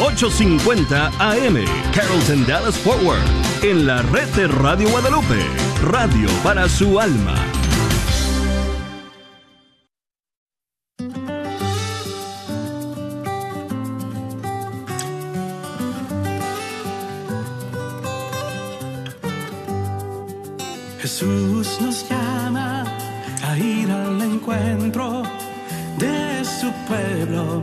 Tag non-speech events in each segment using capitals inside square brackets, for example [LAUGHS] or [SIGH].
850 AM Carrollton Dallas Forward en la red de Radio Guadalupe, radio para su alma. Jesús nos llama a ir al encuentro de su pueblo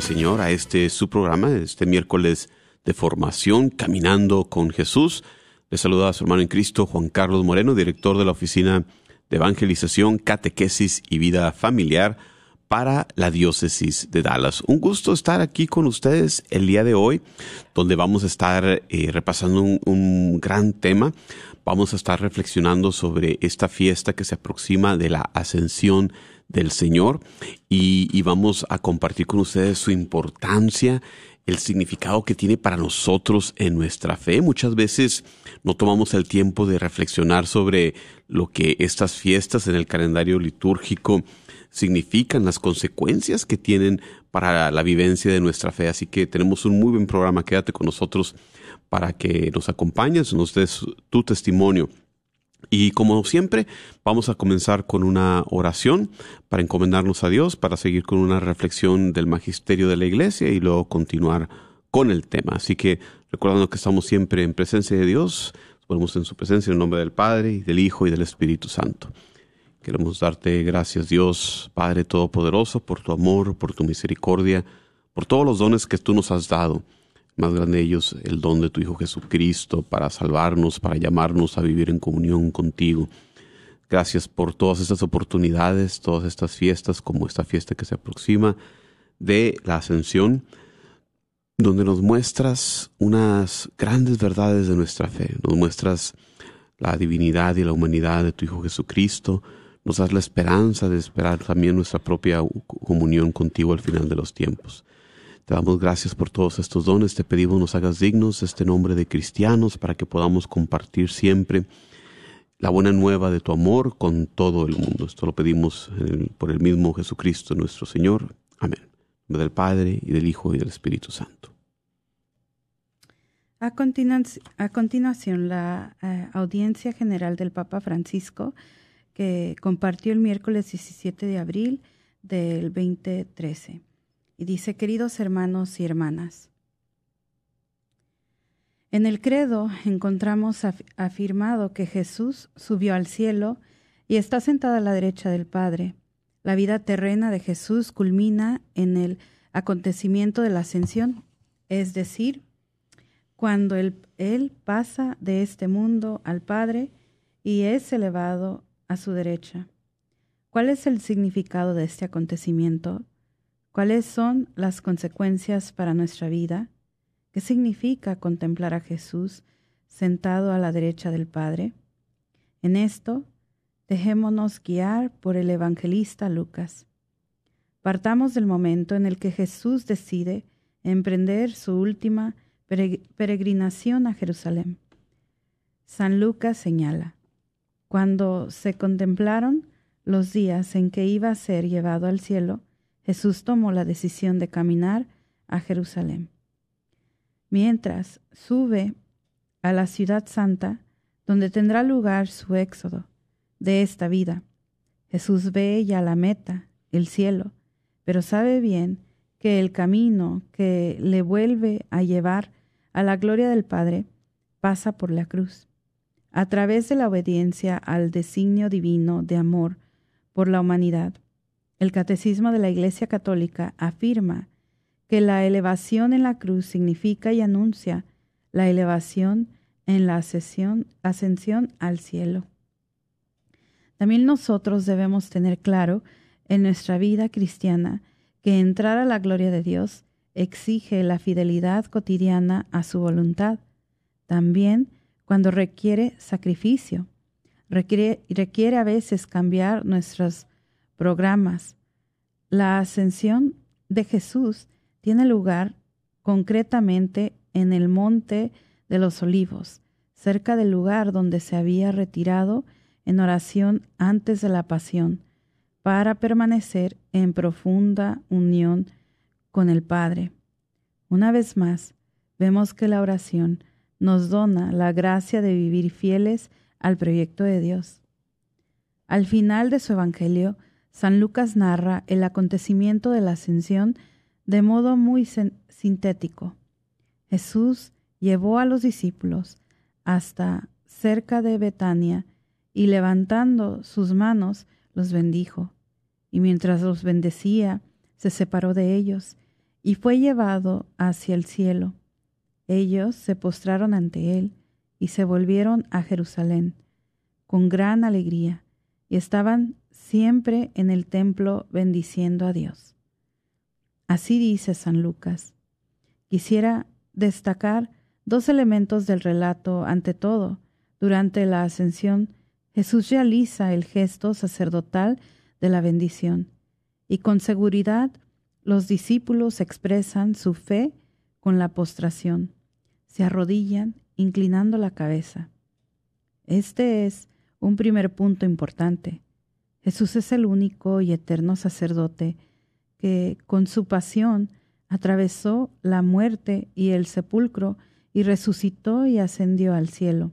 Señor a este su programa, este miércoles de formación Caminando con Jesús. Les saluda a su hermano en Cristo, Juan Carlos Moreno, director de la Oficina de Evangelización, Catequesis y Vida Familiar para la Diócesis de Dallas. Un gusto estar aquí con ustedes el día de hoy, donde vamos a estar eh, repasando un, un gran tema. Vamos a estar reflexionando sobre esta fiesta que se aproxima de la ascensión del Señor y, vamos a compartir con ustedes su importancia, el significado que tiene para nosotros en nuestra fe. Muchas veces no tomamos el tiempo de reflexionar sobre lo que estas fiestas en el calendario litúrgico significan, las consecuencias que tienen para la vivencia de nuestra fe. Así que tenemos un muy buen programa. Quédate con nosotros para que nos acompañes, nos des tu testimonio. Y como siempre, vamos a comenzar con una oración para encomendarnos a Dios, para seguir con una reflexión del magisterio de la iglesia y luego continuar con el tema. Así que recordando que estamos siempre en presencia de Dios, ponemos en su presencia en el nombre del Padre, y del Hijo y del Espíritu Santo. Queremos darte gracias, Dios, Padre Todopoderoso, por tu amor, por tu misericordia, por todos los dones que tú nos has dado. Más grande de ellos, el don de tu Hijo Jesucristo para salvarnos, para llamarnos a vivir en comunión contigo. Gracias por todas estas oportunidades, todas estas fiestas, como esta fiesta que se aproxima de la ascensión, donde nos muestras unas grandes verdades de nuestra fe, nos muestras la divinidad y la humanidad de tu Hijo Jesucristo, nos das la esperanza de esperar también nuestra propia comunión contigo al final de los tiempos. Te damos gracias por todos estos dones, te pedimos nos hagas dignos este nombre de cristianos para que podamos compartir siempre la buena nueva de tu amor con todo el mundo. Esto lo pedimos por el mismo Jesucristo nuestro Señor. Amén. Del Padre y del Hijo y del Espíritu Santo. A continuación, la eh, audiencia general del Papa Francisco, que compartió el miércoles 17 de abril del 2013. Y dice, queridos hermanos y hermanas, en el credo encontramos af- afirmado que Jesús subió al cielo y está sentado a la derecha del Padre. La vida terrena de Jesús culmina en el acontecimiento de la ascensión, es decir, cuando él pasa de este mundo al Padre y es elevado a su derecha. ¿Cuál es el significado de este acontecimiento? ¿Cuáles son las consecuencias para nuestra vida? ¿Qué significa contemplar a Jesús sentado a la derecha del Padre? En esto, dejémonos guiar por el evangelista Lucas. Partamos del momento en el que Jesús decide emprender su última peregrinación a Jerusalén. San Lucas señala, cuando se contemplaron los días en que iba a ser llevado al cielo, Jesús tomó la decisión de caminar a Jerusalén. Mientras sube a la ciudad santa, donde tendrá lugar su éxodo de esta vida, Jesús ve ya la meta, el cielo, pero sabe bien que el camino que le vuelve a llevar a la gloria del Padre pasa por la cruz. A través de la obediencia al designio divino de amor por la humanidad, el Catecismo de la Iglesia Católica afirma que la elevación en la cruz significa y anuncia la elevación en la ascensión, al cielo. También nosotros debemos tener claro en nuestra vida cristiana que entrar a la gloria de Dios exige la fidelidad cotidiana a su voluntad, también cuando requiere sacrificio, requiere, requiere a veces cambiar nuestros programas. La ascensión de Jesús tiene lugar concretamente en el monte de los olivos, cerca del lugar donde se había retirado en oración antes de la pasión, para permanecer en profunda unión con el Padre. Una vez más, vemos que la oración nos dona la gracia de vivir fieles al proyecto de Dios. Al final de su Evangelio, San Lucas narra el acontecimiento de la ascensión de modo muy sintético. Jesús llevó a los discípulos hasta cerca de Betania y levantando sus manos los bendijo, y mientras los bendecía, se separó de ellos y fue llevado hacia el cielo. Ellos se postraron ante él y se volvieron a Jerusalén con gran alegría y estaban siempre en el templo bendiciendo a Dios. Así dice San Lucas. Quisiera destacar dos elementos del relato ante todo. Durante la ascensión Jesús realiza el gesto sacerdotal de la bendición y con seguridad los discípulos expresan su fe con la postración. Se arrodillan inclinando la cabeza. Este es un primer punto importante. Jesús es el único y eterno sacerdote que con su pasión atravesó la muerte y el sepulcro y resucitó y ascendió al cielo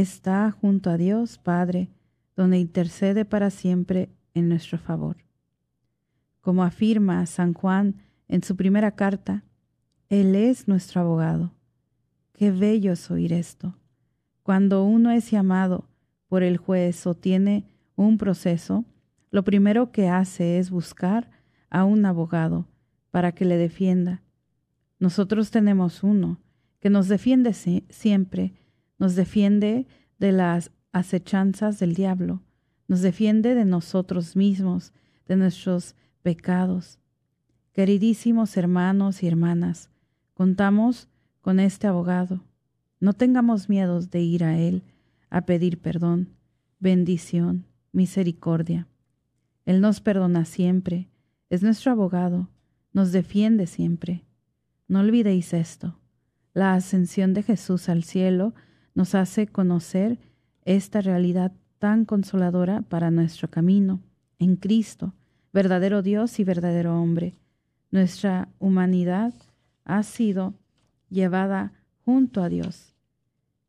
está junto a Dios Padre, donde intercede para siempre en nuestro favor. Como afirma San Juan en su primera carta, Él es nuestro abogado. Qué bello es oír esto. Cuando uno es llamado por el juez o tiene un proceso, lo primero que hace es buscar a un abogado para que le defienda. Nosotros tenemos uno que nos defiende siempre nos defiende de las acechanzas del diablo, nos defiende de nosotros mismos, de nuestros pecados. Queridísimos hermanos y hermanas, contamos con este abogado. No tengamos miedos de ir a Él a pedir perdón, bendición, misericordia. Él nos perdona siempre, es nuestro abogado, nos defiende siempre. No olvidéis esto. La ascensión de Jesús al cielo nos hace conocer esta realidad tan consoladora para nuestro camino en Cristo, verdadero Dios y verdadero hombre. Nuestra humanidad ha sido llevada junto a Dios.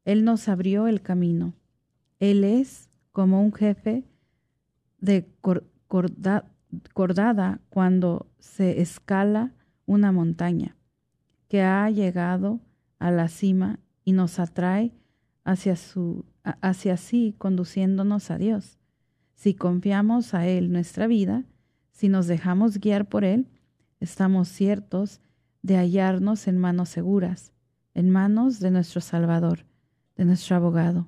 Él nos abrió el camino. Él es como un jefe de cordada cuando se escala una montaña, que ha llegado a la cima y nos atrae hacia, su, hacia sí, conduciéndonos a Dios. Si confiamos a Él nuestra vida, si nos dejamos guiar por Él, estamos ciertos de hallarnos en manos seguras, en manos de nuestro Salvador, de nuestro abogado.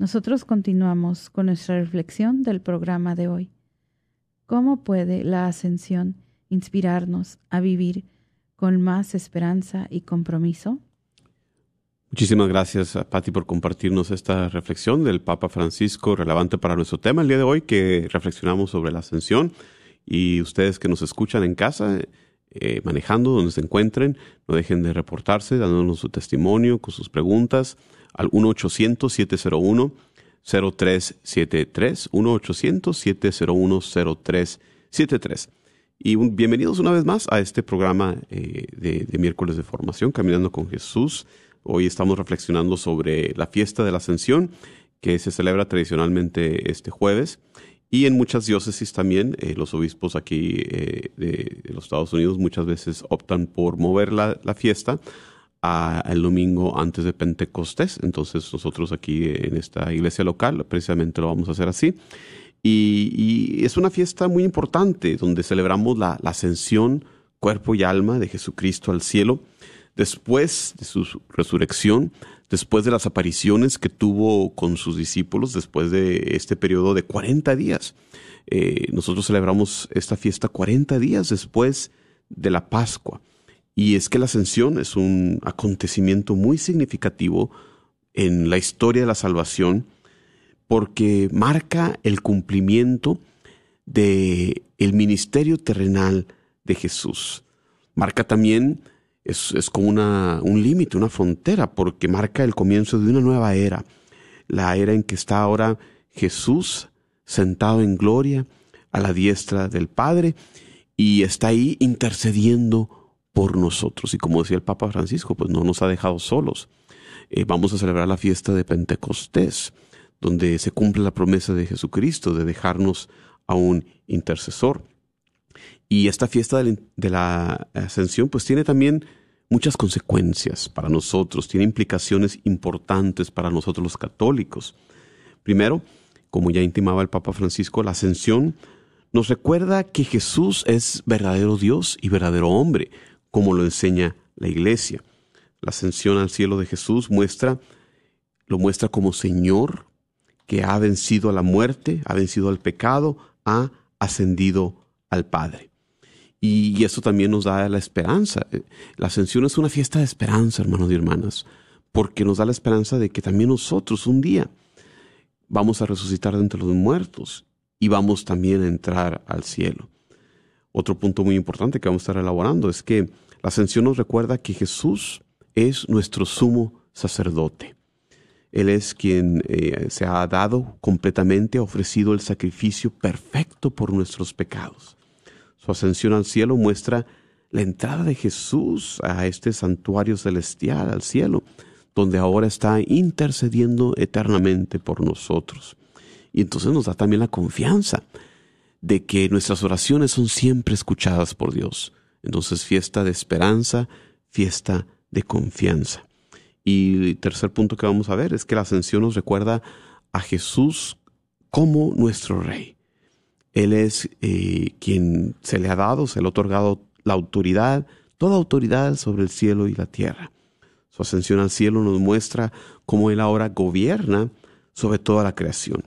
Nosotros continuamos con nuestra reflexión del programa de hoy. ¿Cómo puede la ascensión inspirarnos a vivir con más esperanza y compromiso? Muchísimas gracias, Patti, por compartirnos esta reflexión del Papa Francisco relevante para nuestro tema el día de hoy, que reflexionamos sobre la ascensión. Y ustedes que nos escuchan en casa, eh, manejando, donde se encuentren, no dejen de reportarse, dándonos su testimonio con sus preguntas al 1-800-701-0373, 1-800-701-0373. Y bienvenidos una vez más a este programa eh, de, miércoles de formación, Caminando con Jesús. Hoy estamos reflexionando sobre la fiesta de la Ascensión, que se celebra tradicionalmente este jueves. Y en muchas diócesis también, eh, los obispos aquí eh, de, los Estados Unidos muchas veces optan por mover la, fiesta al domingo antes de Pentecostés. Entonces nosotros aquí en esta iglesia local precisamente lo vamos a hacer así. Y, es una fiesta muy importante donde celebramos la ascensión, cuerpo y alma de Jesucristo al cielo después de su resurrección, después de las apariciones que tuvo con sus discípulos, después de este periodo de 40 días. Eh, nosotros celebramos esta fiesta 40 días después de la Pascua. Y es que la ascensión es un acontecimiento muy significativo en la historia de la salvación porque marca el cumplimiento de el ministerio terrenal de Jesús. Marca también es, como una, un límite, una frontera, porque marca el comienzo de una nueva era, la era en que está ahora Jesús sentado en gloria a la diestra del Padre y está ahí intercediendo por nosotros. Y como decía el Papa Francisco, pues no nos ha dejado solos. Eh, vamos a celebrar la fiesta de Pentecostés, donde se cumple la promesa de Jesucristo de dejarnos a un intercesor. Y esta fiesta de la ascensión pues tiene también muchas consecuencias para nosotros, tiene implicaciones importantes para nosotros los católicos. Primero, como ya intimaba el Papa Francisco, la ascensión nos recuerda que Jesús es verdadero Dios y verdadero hombre, como lo enseña la Iglesia. La ascensión al cielo de Jesús muestra, lo muestra como Señor que ha vencido a la muerte, ha vencido al pecado, ha ascendido al Padre. Y, eso también nos da la esperanza. La ascensión es una fiesta de esperanza, hermanos y hermanas, porque nos da la esperanza de que también nosotros un día vamos a resucitar de entre los muertos y vamos también a entrar al cielo. Otro punto muy importante que vamos a estar elaborando es que la ascensión nos recuerda que Jesús es nuestro sumo sacerdote. Él es quien eh, se ha dado completamente, ha ofrecido el sacrificio perfecto por nuestros pecados. Su ascensión al cielo muestra la entrada de Jesús a este santuario celestial, al cielo, donde ahora está intercediendo eternamente por nosotros. Y entonces nos da también la confianza de que nuestras oraciones son siempre escuchadas por Dios. Entonces, fiesta de esperanza, fiesta de confianza. Y tercer punto que vamos a ver es que la ascensión nos recuerda a Jesús como nuestro Rey. Él es eh, quien se le ha dado, se le ha otorgado la autoridad, toda autoridad sobre el cielo y la tierra. Su ascensión al cielo nos muestra cómo Él ahora gobierna sobre toda la creación.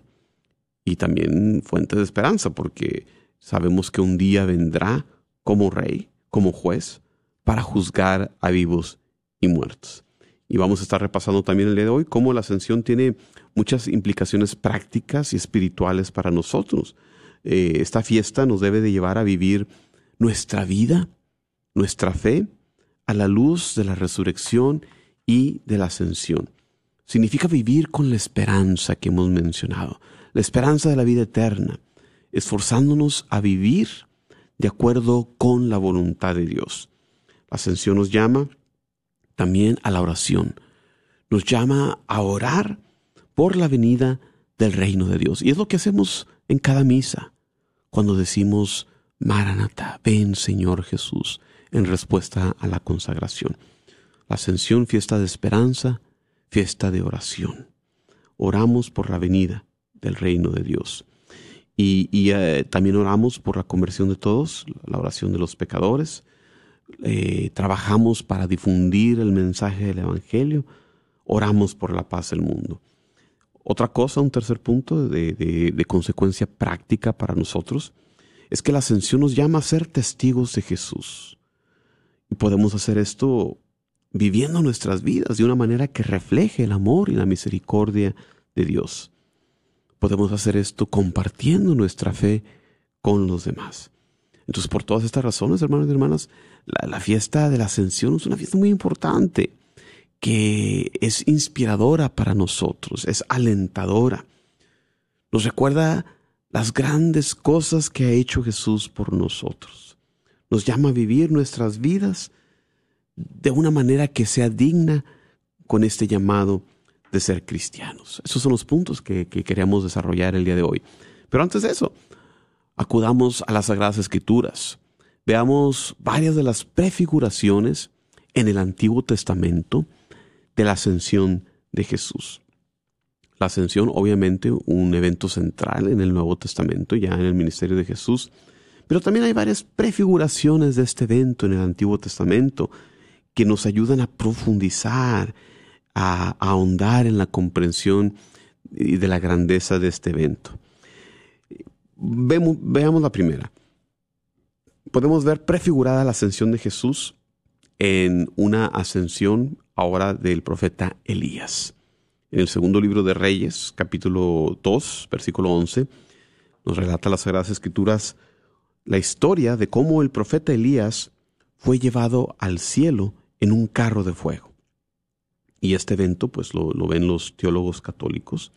Y también fuente de esperanza, porque sabemos que un día vendrá como rey, como juez, para juzgar a vivos y muertos. Y vamos a estar repasando también el día de hoy cómo la ascensión tiene muchas implicaciones prácticas y espirituales para nosotros. Eh, esta fiesta nos debe de llevar a vivir nuestra vida, nuestra fe, a la luz de la resurrección y de la ascensión. Significa vivir con la esperanza que hemos mencionado, la esperanza de la vida eterna, esforzándonos a vivir de acuerdo con la voluntad de Dios. La ascensión nos llama también a la oración, nos llama a orar por la venida del reino de Dios. Y es lo que hacemos en cada misa cuando decimos, Maranatha, ven Señor Jesús, en respuesta a la consagración. La ascensión, fiesta de esperanza, fiesta de oración. Oramos por la venida del reino de Dios. Y, eh, también oramos por la conversión de todos, la oración de los pecadores. Eh, trabajamos para difundir el mensaje del Evangelio. Oramos por la paz del mundo. Otra cosa, un tercer punto de, consecuencia práctica para nosotros, es que la ascensión nos llama a ser testigos de Jesús. podemos hacer esto viviendo nuestras vidas de una manera que refleje el amor y la misericordia de Dios. Podemos hacer esto compartiendo nuestra fe con los demás. Entonces, por todas estas razones, hermanos y hermanas, la, la fiesta de la ascensión es una fiesta muy importante, que es inspiradora para nosotros, es alentadora. Nos recuerda las grandes cosas que ha hecho Jesús por nosotros. Nos llama a vivir nuestras vidas de una manera que sea digna con este llamado de ser cristianos. Esos son los puntos que, queremos desarrollar el día de hoy. Pero antes de eso, acudamos a las Sagradas Escrituras. Veamos varias de las prefiguraciones en el Antiguo Testamento de la ascensión de Jesús. La ascensión, obviamente, un evento central en el Nuevo Testamento, ya en el ministerio de Jesús, pero también hay varias prefiguraciones de este evento en el Antiguo Testamento que nos ayudan a profundizar, a, ahondar en la comprensión de la grandeza de este evento. veamos la primera. Podemos ver prefigurada la ascensión de Jesús en una ascensión ahora del profeta Elías. En el segundo libro de Reyes, capítulo 2, versículo 11, nos relata las Sagradas Escrituras la historia de cómo el profeta Elías fue llevado al cielo en un carro de fuego. Y este evento, pues lo, ven los teólogos católicos,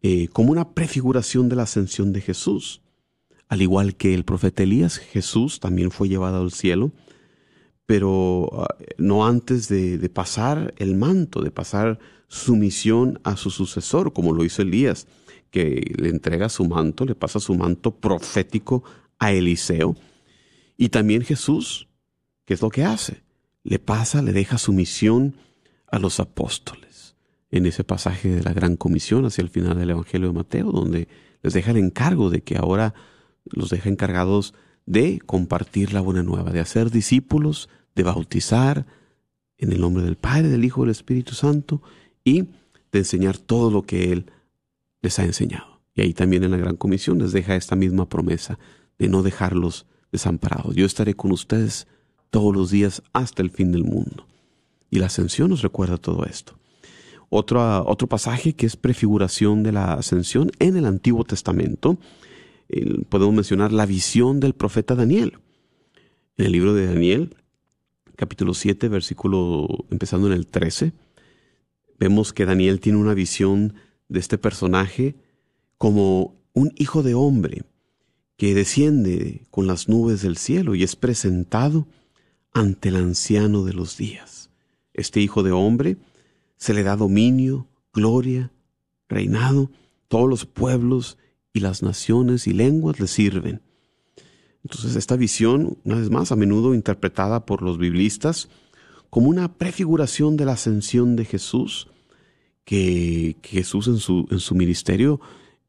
eh, como una prefiguración de la ascensión de Jesús. Al igual que el profeta Elías, Jesús también fue llevado al cielo, pero ah, no antes de, de, pasar el manto, de pasar su misión a su sucesor, como lo hizo Elías, que le entrega su manto, le pasa su manto profético a Eliseo. Y también Jesús, ¿qué es lo que hace? Le pasa, le deja su misión a los apóstoles. En ese pasaje de la Gran Comisión hacia el final del Evangelio de Mateo, donde les deja el encargo de que ahora los deja encargados de compartir la buena nueva, de hacer discípulos, de bautizar en el nombre del Padre, del Hijo del Espíritu Santo y de enseñar todo lo que Él les ha enseñado. Y ahí también en la Gran Comisión les deja esta misma promesa de no dejarlos desamparados. Yo estaré con ustedes todos los días hasta el fin del mundo. Y la ascensión nos recuerda todo esto. Otro, otro pasaje que es prefiguración de la ascensión en el Antiguo Testamento, podemos mencionar la visión del profeta Daniel. En el libro de Daniel, capítulo 7, versículo empezando en el 13, vemos que Daniel tiene una visión de este personaje como un hijo de hombre que desciende con las nubes del cielo y es presentado ante el anciano de los días. Este Hijo de Hombre se le da dominio, gloria, reinado, todos los pueblos y las naciones y lenguas le sirven. Entonces esta visión, una vez más, a menudo interpretada por los biblistas como una prefiguración de la ascensión de Jesús, que, Jesús en su, en su ministerio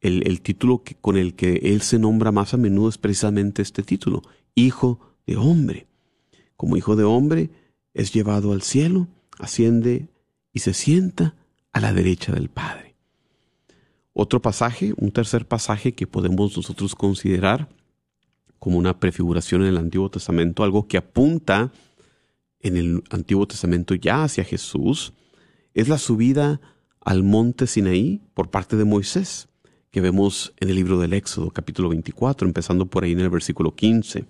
el, título que, con el que él se nombra más a menudo es precisamente este título, Hijo de Hombre. Como Hijo de Hombre es llevado al cielo, asciende y se sienta a la derecha del Padre. Otro pasaje, un tercer pasaje que podemos nosotros considerar como una prefiguración en el Antiguo Testamento, algo que apunta en el Antiguo Testamento ya hacia Jesús, es la subida al monte Sinaí por parte de Moisés que vemos en el libro del Éxodo, capítulo 24, empezando por ahí en el versículo 15.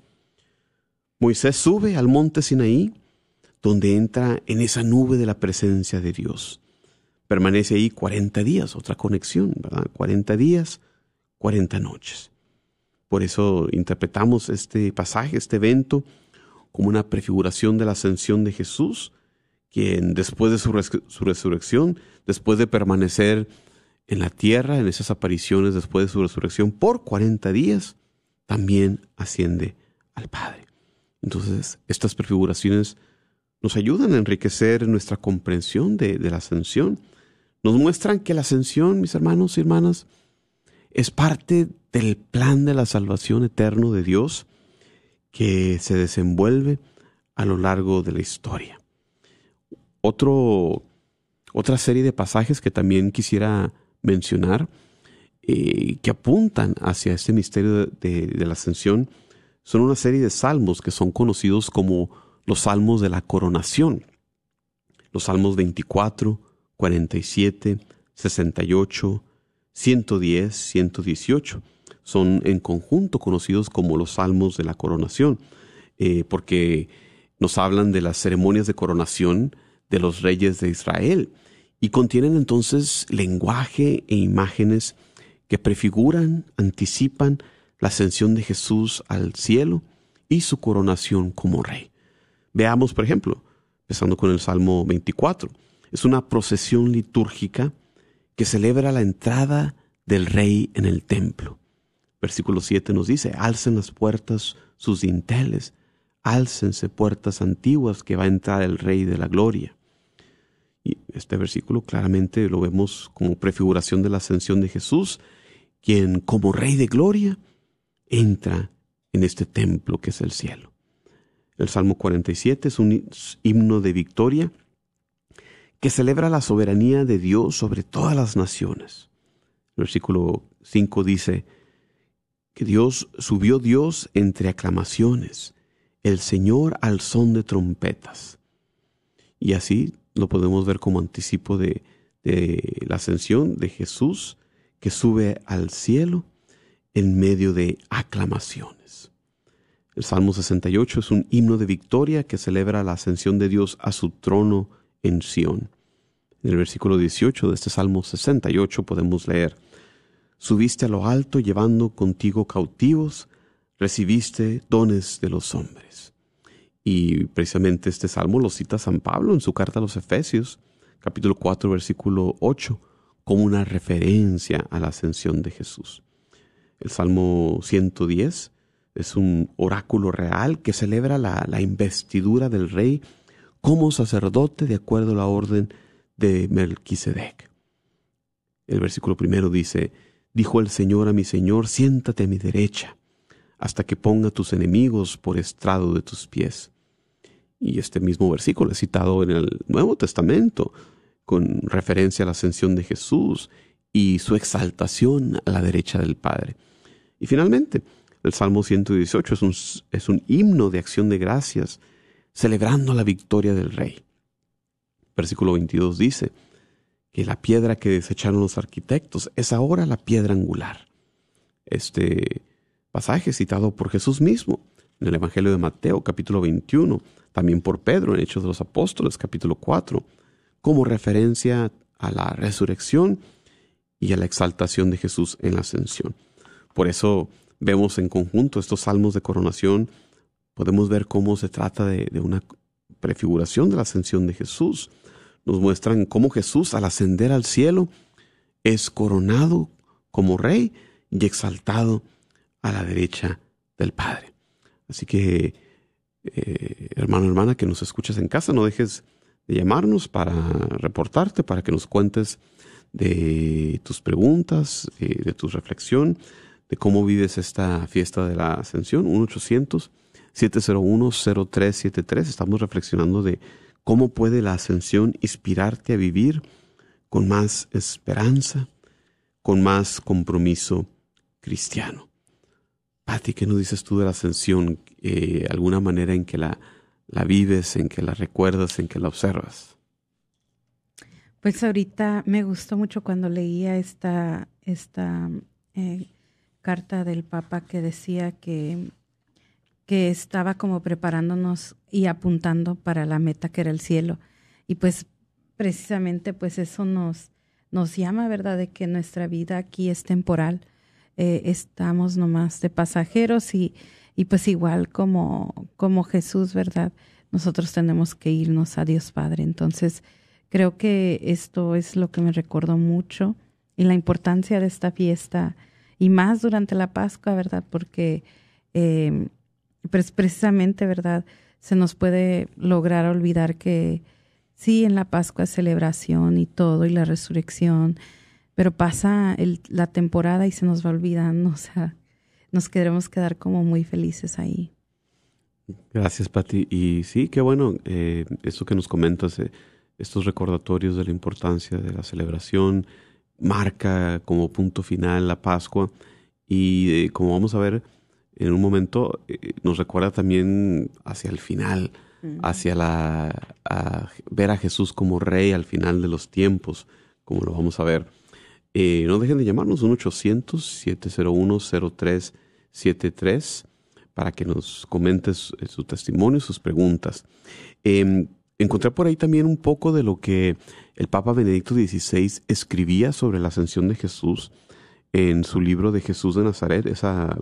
Moisés sube al monte Sinaí, donde entra en esa nube de la presencia de Dios. Permanece ahí 40 días, otra conexión, ¿verdad? 40 días, 40 noches. Por eso interpretamos este pasaje, este evento, como una prefiguración de la ascensión de Jesús, quien después de su, su resurrección, después de permanecer en la tierra, en esas apariciones después de su resurrección, por 40 días, también asciende al Padre. Entonces, estas prefiguraciones nos ayudan a enriquecer nuestra comprensión de, la ascensión. Nos muestran que la ascensión, mis hermanos y hermanas, es parte del plan de la salvación eterno de Dios que se desenvuelve a lo largo de la historia. Otra serie de pasajes que también quisiera mencionar eh, que apuntan hacia este misterio de, la ascensión son una serie de salmos que son conocidos como los salmos de la coronación. Los salmos 24, 47, 68, 110, 118 son en conjunto conocidos como los salmos de la coronación, eh, porque nos hablan de las ceremonias de coronación de los reyes de Israel y contienen entonces lenguaje e imágenes que prefiguran, anticipan la ascensión de Jesús al cielo y su coronación como rey. Veamos, por ejemplo, empezando con el Salmo 24, es una procesión litúrgica que celebra la entrada del rey en el templo. Versículo 7 nos dice, alcen las puertas sus dinteles, álcense puertas antiguas que va a entrar el rey de la gloria. Y este versículo claramente lo vemos como prefiguración de la ascensión de Jesús, quien como rey de gloria entra en este templo que es el cielo. El Salmo 47 es un himno de victoria que celebra la soberanía de Dios sobre todas las naciones. El versículo 5 dice, que Dios subió Dios entre aclamaciones, el Señor al son de trompetas. Y así lo podemos ver como anticipo de, de la ascensión de Jesús que sube al cielo en medio de aclamaciones. El Salmo 68 es un himno de victoria que celebra la ascensión de Dios a su trono en Sión. En el versículo 18 de este Salmo 68 podemos leer, Subiste a lo alto llevando contigo cautivos, recibiste dones de los hombres. Y precisamente este salmo lo cita San Pablo en su carta a los Efesios, capítulo 4, versículo 8, como una referencia a la ascensión de Jesús. El Salmo 110 es un oráculo real que celebra la, la investidura del rey como sacerdote de acuerdo a la orden de Melquisedec. El versículo primero dice, Dijo el Señor a mi Señor, siéntate a mi derecha, hasta que ponga tus enemigos por estrado de tus pies. Y este mismo versículo es citado en el Nuevo Testamento, con referencia a la ascensión de Jesús y su exaltación a la derecha del Padre. Y finalmente, el Salmo 118 es un, es un himno de acción de gracias, celebrando la victoria del Rey. Versículo 22 dice, que la piedra que desecharon los arquitectos es ahora la piedra angular. Este pasaje citado por Jesús mismo en el Evangelio de Mateo capítulo 21, también por Pedro en Hechos de los Apóstoles capítulo 4, como referencia a la resurrección y a la exaltación de Jesús en la ascensión. Por eso vemos en conjunto estos salmos de coronación, podemos ver cómo se trata de, una prefiguración de la ascensión de Jesús nos muestran cómo Jesús al ascender al cielo es coronado como rey y exaltado a la derecha del Padre. Así que, eh, hermano, hermana, que nos escuchas en casa, no dejes de llamarnos para reportarte, para que nos cuentes de tus preguntas, de tu reflexión, de cómo vives esta fiesta de la ascensión. 1-800-701-0373. Estamos reflexionando de ¿Cómo puede la ascensión inspirarte a vivir con más esperanza, con más compromiso cristiano? Pati, ¿qué nos dices tú de la ascensión? Eh, ¿Alguna manera en que la, la vives, en que la recuerdas, en que la observas? Pues ahorita me gustó mucho cuando leía esta, esta eh, carta del Papa que decía que que estaba como preparándonos y apuntando para la meta que era el cielo. Y pues precisamente pues eso nos, nos llama, ¿verdad?, de que nuestra vida aquí es temporal. Eh, estamos nomás de pasajeros y, y pues igual como, como Jesús, ¿verdad? Nosotros tenemos que irnos a Dios Padre. Entonces, creo que esto es lo que me recordó mucho y la importancia de esta fiesta y más durante la Pascua, ¿verdad? Porque eh, precisamente, ¿verdad? Se nos puede lograr olvidar que sí, en la Pascua es celebración y todo, y la resurrección, pero pasa la temporada y se nos va olvidando, [LAUGHS] o sea, nos queremos quedar como muy felices ahí. Gracias, Pati. Y sí, qué bueno, eh, esto que nos comentas, eh, estos recordatorios de la importancia de la celebración, marca como punto final la Pascua, y eh, como vamos a ver, en un momento eh, nos recuerda también hacia el final, hacia la a ver a Jesús como rey al final de los tiempos, como lo vamos a ver. Eh, no dejen de llamarnos un 800-701-0373 para que nos comentes su testimonio, sus preguntas. Em, encontré por ahí también un poco de lo que el Papa Benedicto XVI escribía sobre la ascensión de Jesús en su libro de Jesús de Nazaret, esa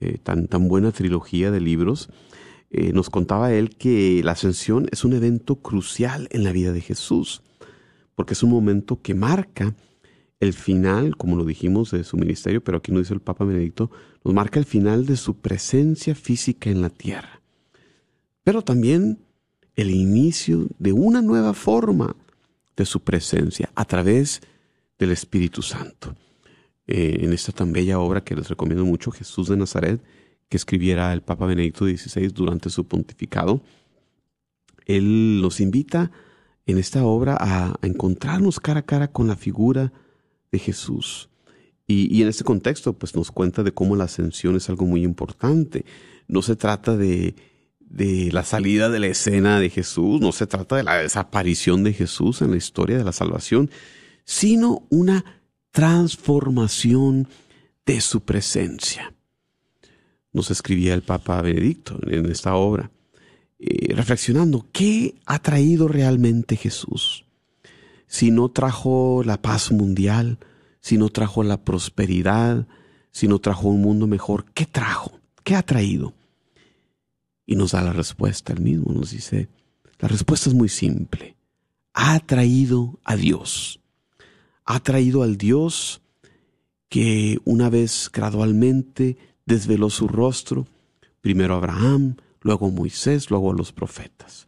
eh, tan, tan buena trilogía de libros. Eh, nos contaba él que la ascensión es un evento crucial en la vida de Jesús, porque es un momento que marca el final, como lo dijimos, de su ministerio, pero aquí nos dice el Papa Benedicto, nos marca el final de su presencia física en la tierra, pero también el inicio de una nueva forma de su presencia a través del Espíritu Santo. Eh, en esta tan bella obra que les recomiendo mucho, Jesús de Nazaret, que escribiera el Papa Benedicto XVI durante su pontificado, él nos invita en esta obra a, encontrarnos cara a cara con la figura de Jesús. Y, en este contexto, pues nos cuenta de cómo la ascensión es algo muy importante. No se trata de, de la salida de la escena de Jesús, no se trata de la desaparición de Jesús en la historia de la salvación, sino una transformación de su presencia nos escribía el Papa Benedicto en esta obra, eh, reflexionando, ¿qué ha traído realmente Jesús? Si no trajo la paz mundial, si no trajo la prosperidad, si no trajo un mundo mejor, ¿qué trajo? ¿Qué ha traído? Y nos da la respuesta, él mismo nos dice, la respuesta es muy simple, ha traído a Dios, ha traído al Dios que una vez gradualmente desveló su rostro, primero a Abraham, luego a Moisés, luego a los profetas,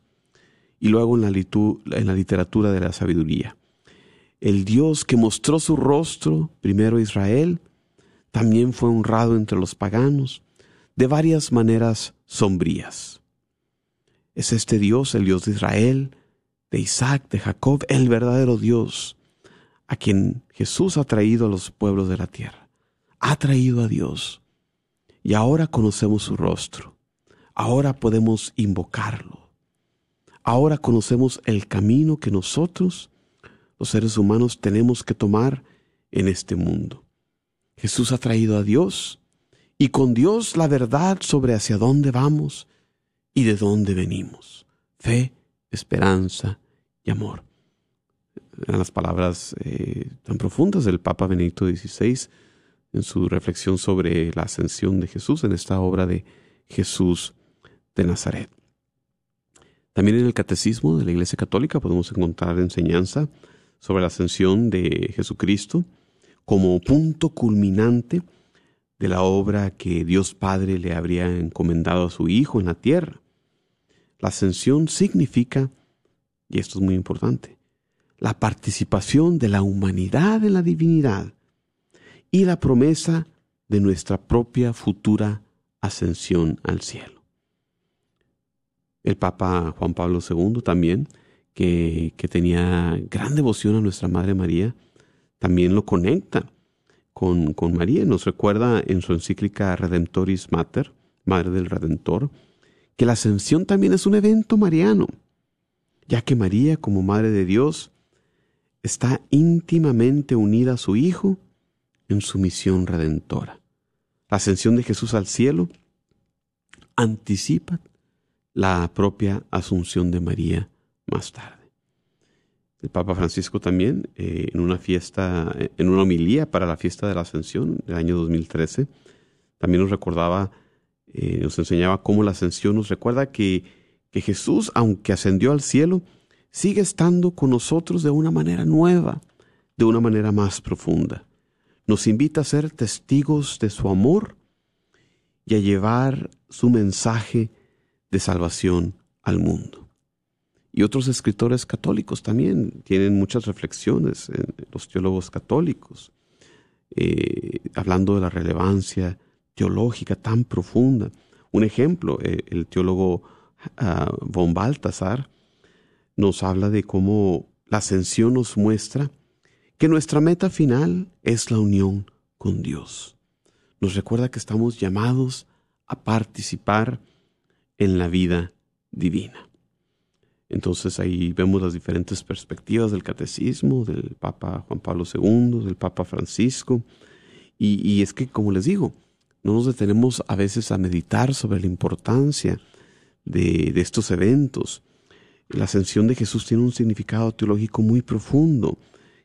y luego en la, en la literatura de la sabiduría. El Dios que mostró su rostro, primero a Israel, también fue honrado entre los paganos de varias maneras sombrías. Es este Dios, el Dios de Israel, de Isaac, de Jacob, el verdadero Dios, a quien Jesús ha traído a los pueblos de la tierra. Ha traído a Dios y ahora conocemos su rostro. Ahora podemos invocarlo. Ahora conocemos el camino que nosotros, los seres humanos, tenemos que tomar en este mundo. Jesús ha traído a Dios y con Dios la verdad sobre hacia dónde vamos y de dónde venimos. Fe, esperanza y amor. Eran las palabras eh, tan profundas del Papa Benedicto XVI en su reflexión sobre la ascensión de Jesús en esta obra de Jesús de Nazaret. También en el Catecismo de la Iglesia Católica podemos encontrar enseñanza sobre la ascensión de Jesucristo como punto culminante de la obra que Dios Padre le habría encomendado a su Hijo en la tierra. La ascensión significa, y esto es muy importante, la participación de la humanidad en la divinidad y la promesa de nuestra propia futura ascensión al cielo. El Papa Juan Pablo II también, que, tenía gran devoción a nuestra Madre María, también lo conecta con, con María. Nos recuerda en su encíclica Redemptoris Mater, Madre del Redentor, que la ascensión también es un evento mariano, ya que María, como Madre de Dios, está íntimamente unida a su Hijo en su misión redentora. La ascensión de Jesús al cielo anticipa la propia asunción de María más tarde. El Papa Francisco también, eh, en una fiesta, en una homilía para la fiesta de la Ascensión del año 2013, también nos recordaba, eh, nos enseñaba cómo la ascensión nos recuerda que, que Jesús, aunque ascendió al cielo, sigue estando con nosotros de una manera nueva, de una manera más profunda nos invita a ser testigos de su amor y a llevar su mensaje de salvación al mundo. Y otros escritores católicos también tienen muchas reflexiones, los teólogos católicos, eh, hablando de la relevancia teológica tan profunda. Un ejemplo, eh, el teólogo ah, von Baltasar nos habla de cómo la ascensión nos muestra que nuestra meta final es la unión con Dios. Nos recuerda que estamos llamados a participar en la vida divina. Entonces ahí vemos las diferentes perspectivas del catecismo, del Papa Juan Pablo II, del Papa Francisco. Y, es que, como les digo, no nos detenemos a veces a meditar sobre la importancia de, estos eventos. La ascensión de Jesús tiene un significado teológico muy profundo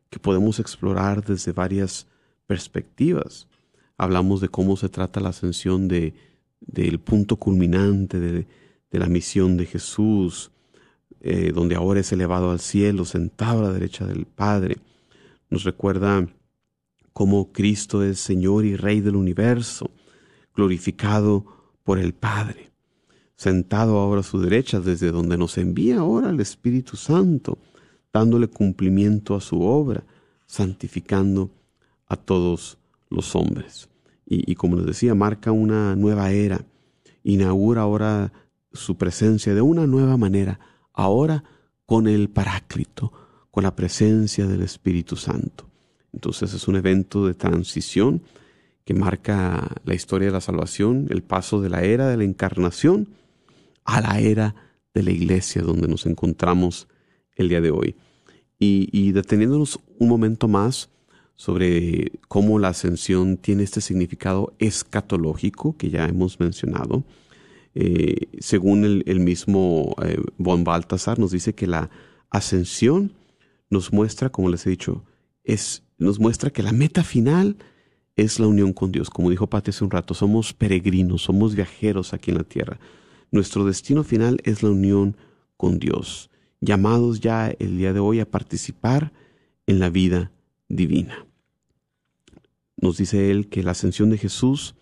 que podemos explorar desde varias perspectivas. Hablamos de cómo se trata la ascensión de, del punto culminante de la misión de Jesús, eh, donde ahora es elevado al cielo, sentado a la derecha del Padre. Nos recuerda cómo Cristo es Señor y Rey del universo, glorificado por el Padre, sentado ahora a su derecha, desde donde nos envía ahora el Espíritu Santo, dándole cumplimiento a su obra, santificando a todos los hombres. Y, y como les decía, marca una nueva era, inaugura ahora su presencia de una nueva manera, ahora con el Paráclito, con la presencia del Espíritu Santo. Entonces es un evento de transición que marca la historia de la salvación, el paso de la era de la encarnación a la era de la iglesia donde nos encontramos el día de hoy. Y, deteniéndonos un momento más sobre cómo la ascensión tiene este significado escatológico que ya hemos mencionado, eh, según el, mismo eh, Baltasar, nos dice que la ascensión nos muestra, como les he dicho, es, nos muestra que la meta final es la unión con Dios. Como dijo Pati hace un rato, somos peregrinos, somos viajeros aquí en la tierra. Nuestro destino final es la unión con Dios, llamados ya el día de hoy a participar en la vida divina. Nos dice él que la ascensión de Jesús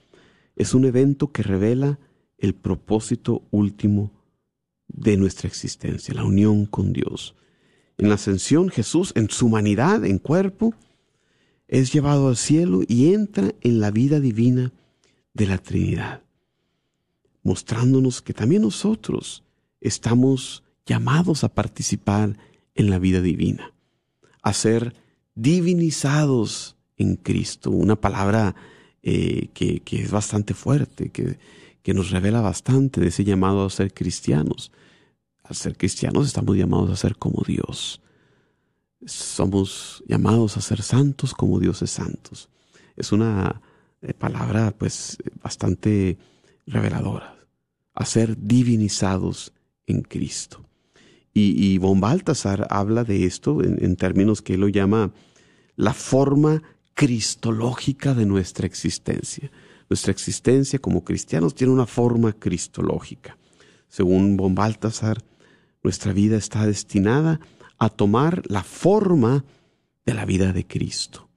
es un evento que revela el propósito último de nuestra existencia, la unión con Dios. En la ascensión Jesús, en su humanidad, en cuerpo, es llevado al cielo y entra en la vida divina de la Trinidad, mostrándonos que también nosotros estamos llamados a participar en la vida divina, a ser divinizados en Cristo, una palabra eh, que, que, es bastante fuerte, que que nos revela bastante de ese llamado a ser cristianos. Al ser cristianos estamos llamados a ser como Dios. Somos llamados a ser santos como Dios es santos. Es una eh, palabra pues bastante reveladora. A ser divinizados en Cristo. Y, y von Baltasar habla de esto en, en términos que él lo llama la forma cristológica de nuestra existencia. Nuestra existencia como cristianos tiene una forma cristológica. Según von Baltasar, nuestra vida está destinada a tomar la forma de la vida de Cristo.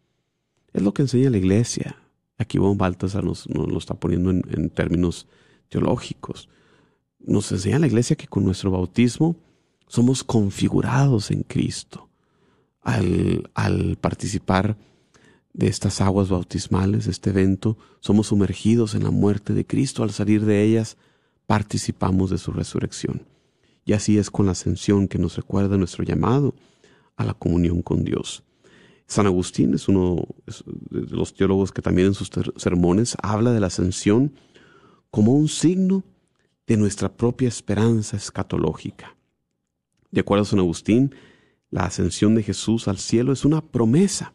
Es lo que enseña la iglesia. Aquí von Baltasar nos, lo está poniendo en, términos teológicos. Nos enseña la iglesia que con nuestro bautismo somos configurados en Cristo. Al, al participar de estas aguas bautismales, de este evento, somos sumergidos en la muerte de Cristo. Al salir de ellas, participamos de su resurrección. Y así es con la ascensión que nos recuerda nuestro llamado a la comunión con Dios. San Agustín es uno de los teólogos que también en sus sermones habla de la ascensión como un signo de nuestra propia esperanza escatológica. De acuerdo a San Agustín, la ascensión de Jesús al cielo es una promesa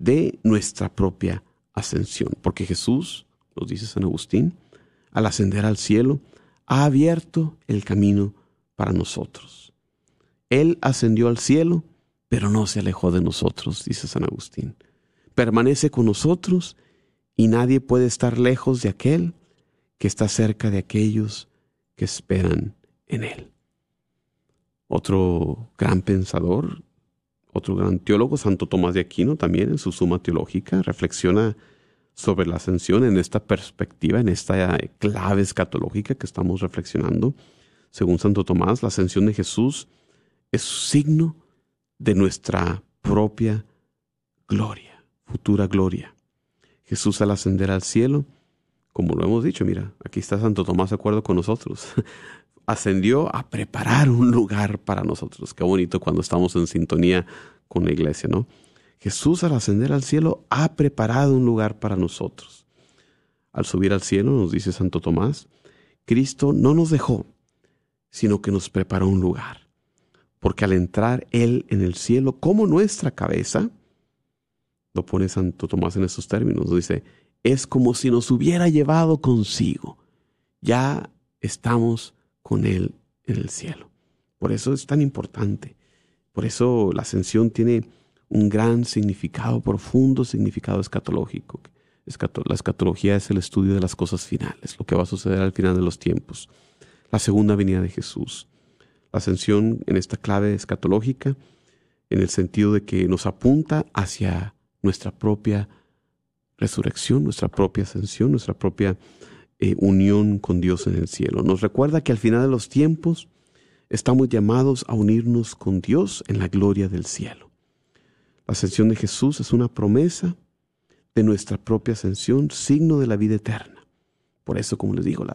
de nuestra propia ascensión. Porque Jesús, nos dice San Agustín, al ascender al cielo, ha abierto el camino para nosotros. Él ascendió al cielo, pero no se alejó de nosotros, dice San Agustín. Permanece con nosotros y nadie puede estar lejos de aquel que está cerca de aquellos que esperan en Él. Otro gran pensador otro gran teólogo, Santo Tomás de Aquino, también en su suma teológica, reflexiona sobre la ascensión en esta perspectiva, en esta clave escatológica que estamos reflexionando. Según Santo Tomás, la ascensión de Jesús es signo de nuestra propia gloria, futura gloria. Jesús al ascender al cielo, como lo hemos dicho, mira, aquí está Santo Tomás de acuerdo con nosotros, [LAUGHS] ascendió a preparar un lugar para nosotros. Qué bonito cuando estamos en sintonía con la iglesia, ¿no? Jesús al ascender al cielo ha preparado un lugar para nosotros. Al subir al cielo, nos dice Santo Tomás, Cristo no nos dejó, sino que nos preparó un lugar. porque al entrar Él en el cielo como nuestra cabeza, lo pone Santo Tomás en esos términos, dice, es como si nos hubiera llevado consigo. Ya estamos con Él en el cielo. Por eso es tan importante. Por eso la ascensión tiene un gran significado, profundo significado escatológico. La escatología es el estudio de las cosas finales, lo que va a suceder al final de los tiempos. La segunda venida de Jesús. La ascensión en esta clave escatológica, en el sentido de que nos apunta hacia nuestra propia resurrección, nuestra propia ascensión, nuestra propia eh, unión con Dios en el cielo. Nos recuerda que al final de los tiempos estamos llamados a unirnos con Dios en la gloria del cielo. La ascensión de Jesús es una promesa de nuestra propia ascensión, signo de la vida eterna. Por eso, como les digo,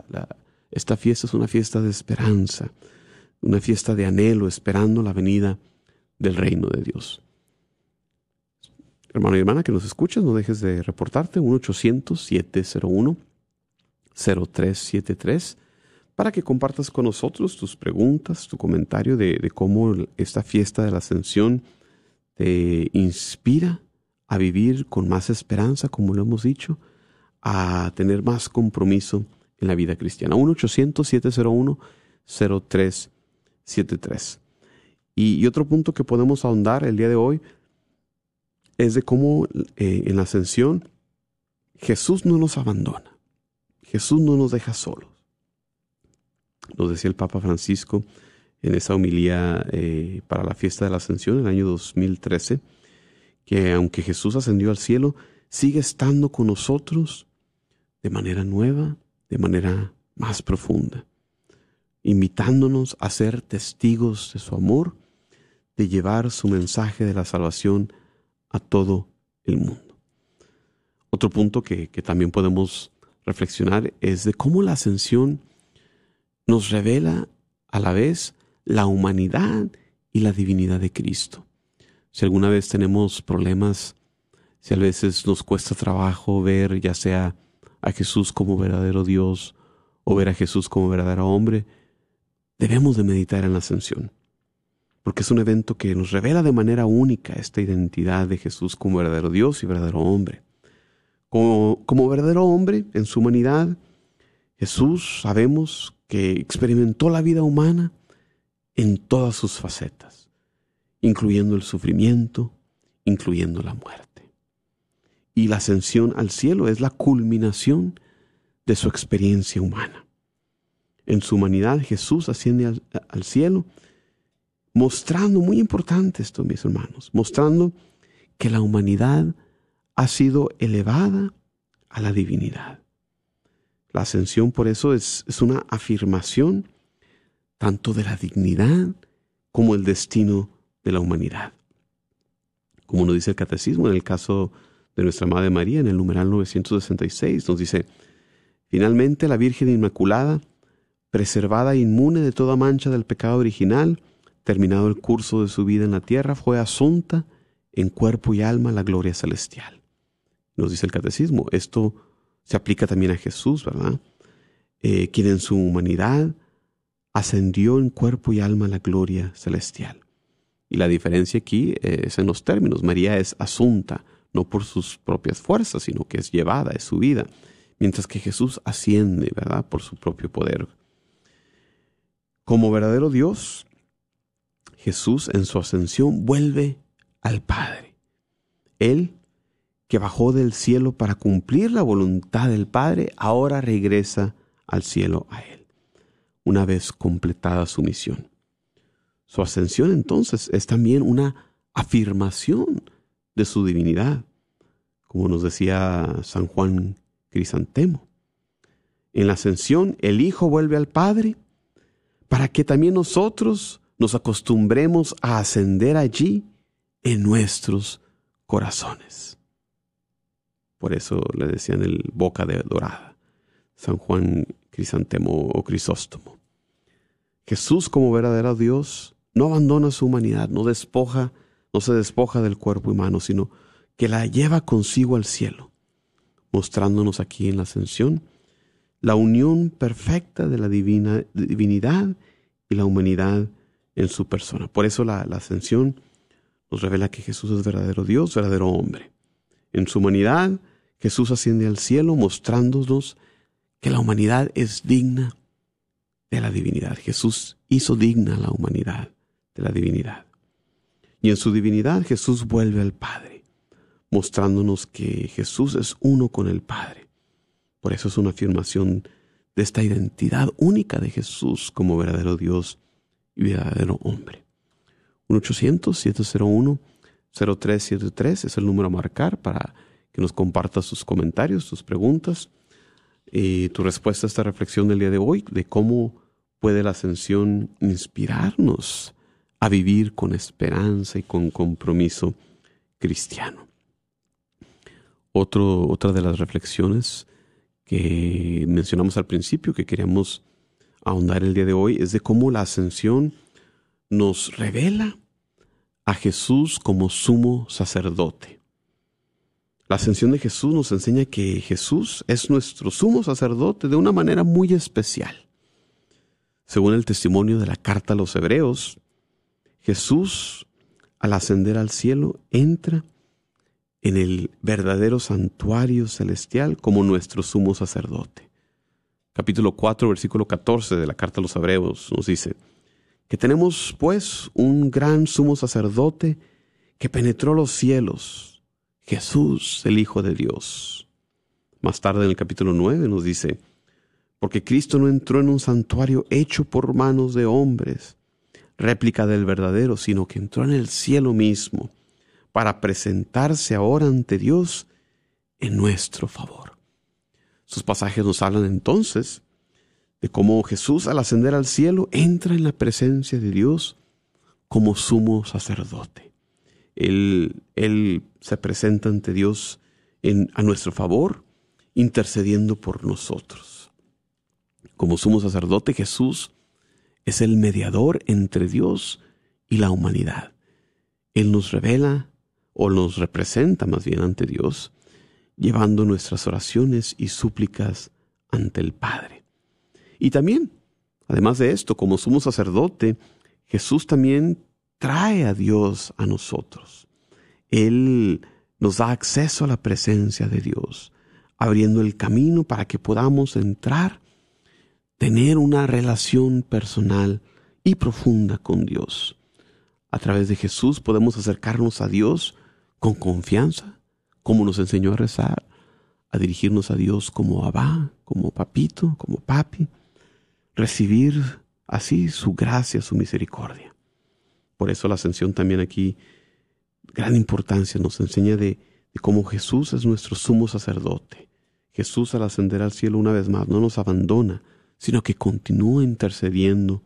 esta fiesta es una fiesta de esperanza, una fiesta de anhelo, esperando la venida del reino de Dios. Hermano y hermana que nos escuchas, no dejes de reportarte 1-800-701-0373 para que compartas con nosotros tus preguntas, tu comentario de, cómo esta fiesta de la ascensión te inspira a vivir con más esperanza, como lo hemos dicho, a tener más compromiso en la vida cristiana. 1-800-701-0373. Y, y otro punto que podemos ahondar el día de hoy es de cómo eh, en la ascensión Jesús no nos abandona, Jesús no nos deja solos. Nos decía el Papa Francisco en esa homilía eh, para la fiesta de la ascensión en el año 2013, que aunque Jesús ascendió al cielo, sigue estando con nosotros de manera nueva, de manera más profunda, invitándonos a ser testigos de su amor, de llevar su mensaje de la salvación a todo el mundo. Otro punto que, también podemos reflexionar es de cómo la ascensión nos revela a la vez la humanidad y la divinidad de Cristo. Si alguna vez tenemos problemas, si a veces nos cuesta trabajo ver ya sea a Jesús como verdadero Dios o ver a Jesús como verdadero hombre, debemos de meditar en la ascensión porque es un evento que nos revela de manera única esta identidad de Jesús como verdadero Dios y verdadero hombre. Como, verdadero hombre en su humanidad, Jesús sabemos que experimentó la vida humana en todas sus facetas, incluyendo el sufrimiento, incluyendo la muerte. Y la ascensión al cielo es la culminación de su experiencia humana. En su humanidad Jesús asciende al, al cielo mostrando, muy importante esto, mis hermanos, mostrando que la humanidad ha sido elevada a la divinidad. La ascensión por eso es, una afirmación tanto de la dignidad como el destino de la humanidad. Como nos dice el catecismo en el caso de nuestra Madre María, en el numeral 966, nos dice, finalmente la Virgen Inmaculada, preservada e inmune de toda mancha del pecado original, terminado el curso de su vida en la tierra, fue asunta en cuerpo y alma a la gloria celestial. Nos dice el catecismo, esto se aplica también a Jesús, ¿verdad? Eh, quien en su humanidad ascendió en cuerpo y alma a la gloria celestial. Y la diferencia aquí es en los términos. María es asunta, no por sus propias fuerzas, sino que es llevada, es su vida, mientras que Jesús asciende, ¿verdad? Por su propio poder. Como verdadero Dios, Jesús en su ascensión vuelve al Padre. Él, que bajó del cielo para cumplir la voluntad del Padre, ahora regresa al cielo a Él, una vez completada su misión. Su ascensión entonces es también una afirmación de su divinidad, como nos decía San Juan Crisantemo. En la ascensión el Hijo vuelve al Padre para que también nosotros nos acostumbremos a ascender allí en nuestros corazones. Por eso le decían el boca de dorada, San Juan Crisantemo o Crisóstomo. Jesús como verdadero Dios no abandona su humanidad, no despoja, no se despoja del cuerpo humano, sino que la lleva consigo al cielo, mostrándonos aquí en la ascensión la unión perfecta de la divina, divinidad y la humanidad en su persona. Por eso la, la ascensión nos revela que Jesús es verdadero Dios, verdadero hombre. En su humanidad, Jesús asciende al cielo mostrándonos que la humanidad es digna de la divinidad. Jesús hizo digna la humanidad de la divinidad. Y en su divinidad Jesús vuelve al Padre, mostrándonos que Jesús es uno con el Padre. Por eso es una afirmación de esta identidad única de Jesús como verdadero Dios y verdadero hombre. 1-800-701-0373 es el número a marcar para que nos compartas tus comentarios, tus preguntas y tu respuesta a esta reflexión del día de hoy de cómo puede la ascensión inspirarnos a vivir con esperanza y con compromiso cristiano. Otra de las reflexiones que mencionamos al principio que queríamos ahondar el día de hoy es de cómo la ascensión nos revela a Jesús como sumo sacerdote. La ascensión de Jesús nos enseña que Jesús es nuestro sumo sacerdote de una manera muy especial. Según el testimonio de la carta a los hebreos, Jesús, al ascender al cielo, entra en el verdadero santuario celestial como nuestro sumo sacerdote. Capítulo 4, versículo 14 de la carta a los hebreos nos dice, que tenemos pues un gran sumo sacerdote que penetró los cielos, Jesús el Hijo de Dios. Más tarde en el capítulo 9 nos dice, porque Cristo no entró en un santuario hecho por manos de hombres, réplica del verdadero, sino que entró en el cielo mismo, para presentarse ahora ante Dios en nuestro favor. Sus pasajes nos hablan entonces de cómo Jesús al ascender al cielo entra en la presencia de Dios como sumo sacerdote. Él, él se presenta ante Dios en, a nuestro favor, intercediendo por nosotros. Como sumo sacerdote, Jesús es el mediador entre Dios y la humanidad. Él nos revela o nos representa más bien ante Dios, llevando nuestras oraciones y súplicas ante el Padre. Y también, además de esto, como sumo sacerdote, Jesús también trae a Dios a nosotros. Él nos da acceso a la presencia de Dios, abriendo el camino para que podamos entrar, tener una relación personal y profunda con Dios. A través de Jesús podemos acercarnos a Dios con confianza, como nos enseñó a rezar, a dirigirnos a Dios como Abba, como papito, como papi, recibir así su gracia, su misericordia. Por eso la ascensión también aquí, gran importancia, nos enseña de, cómo Jesús es nuestro sumo sacerdote. Jesús al ascender al cielo una vez más no nos abandona, sino que continúa intercediendo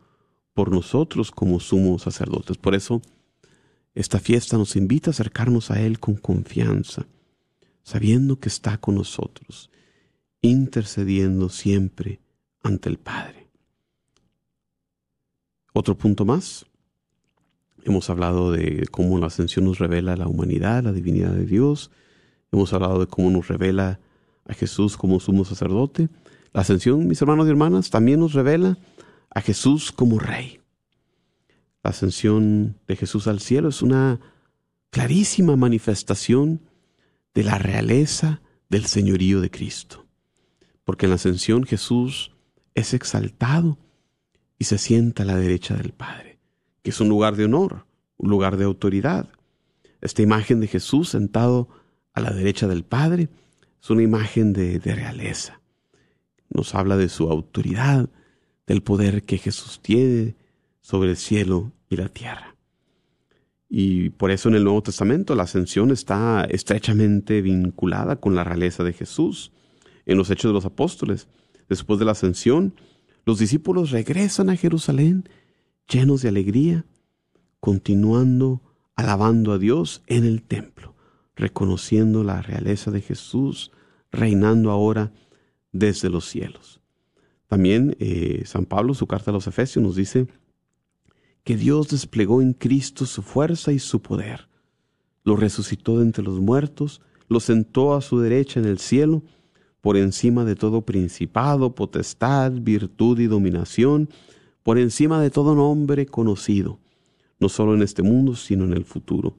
por nosotros como sumos sacerdotes. Por eso esta fiesta nos invita a acercarnos a Él con confianza, sabiendo que está con nosotros, intercediendo siempre ante el Padre. Otro punto más. Hemos hablado de cómo la ascensión nos revela la humanidad, la divinidad de Dios. Hemos hablado de cómo nos revela a Jesús como sumo sacerdote. La ascensión, mis hermanos y hermanas, también nos revela a Jesús como rey. La ascensión de Jesús al cielo es una clarísima manifestación de la realeza del señorío de Cristo. Porque en la ascensión Jesús es exaltado y se sienta a la derecha del Padre, que es un lugar de honor, un lugar de autoridad. Esta imagen de Jesús sentado a la derecha del Padre es una imagen de, realeza. Nos habla de su autoridad, del poder que Jesús tiene sobre el cielo y la tierra. Y por eso en el Nuevo Testamento la ascensión está estrechamente vinculada con la realeza de Jesús. En los Hechos de los Apóstoles, después de la ascensión, los discípulos regresan a Jerusalén llenos de alegría, continuando alabando a Dios en el templo, reconociendo la realeza de Jesús, reinando ahora desde los cielos. También eh, San Pablo, su carta a los Efesios, nos dice que Dios desplegó en Cristo su fuerza y su poder. Lo resucitó de entre los muertos, lo sentó a su derecha en el cielo, por encima de todo principado, potestad, virtud y dominación, por encima de todo nombre conocido, no solo en este mundo, sino en el futuro.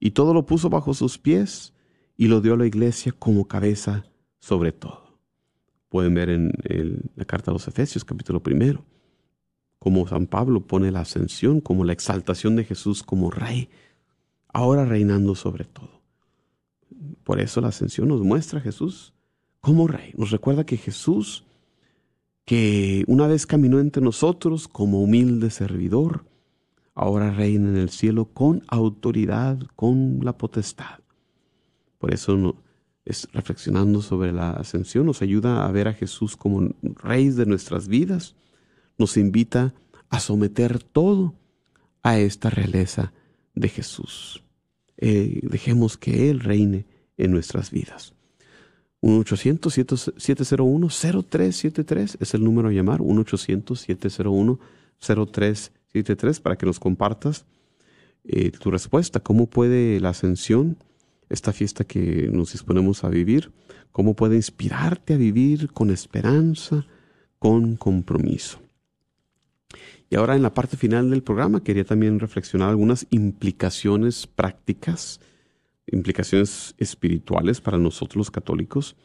Y todo lo puso bajo sus pies y lo dio a la iglesia como cabeza sobre todo. Pueden ver en la carta a los Efesios, capítulo primero, cómo San Pablo pone la ascensión como la exaltación de Jesús como rey, ahora reinando sobre todo. Por eso la ascensión nos muestra a Jesús como rey. Nos recuerda que Jesús, que una vez caminó entre nosotros como humilde servidor, ahora reina en el cielo con autoridad, con la potestad. Por eso es, reflexionando sobre la ascensión nos ayuda a ver a Jesús como rey de nuestras vidas, nos invita a someter todo a esta realeza de Jesús. Eh, dejemos que Él reine en nuestras vidas. 1-800-701-0373 es el número a llamar, 1-800-701-0373 para que nos compartas eh, tu respuesta. ¿Cómo puede la ascensión, esta fiesta que nos disponemos a vivir, cómo puede inspirarte a vivir con esperanza, con compromiso? Y ahora en la parte final del programa quería también reflexionar algunas implicaciones prácticas implicaciones espirituales para nosotros los católicos,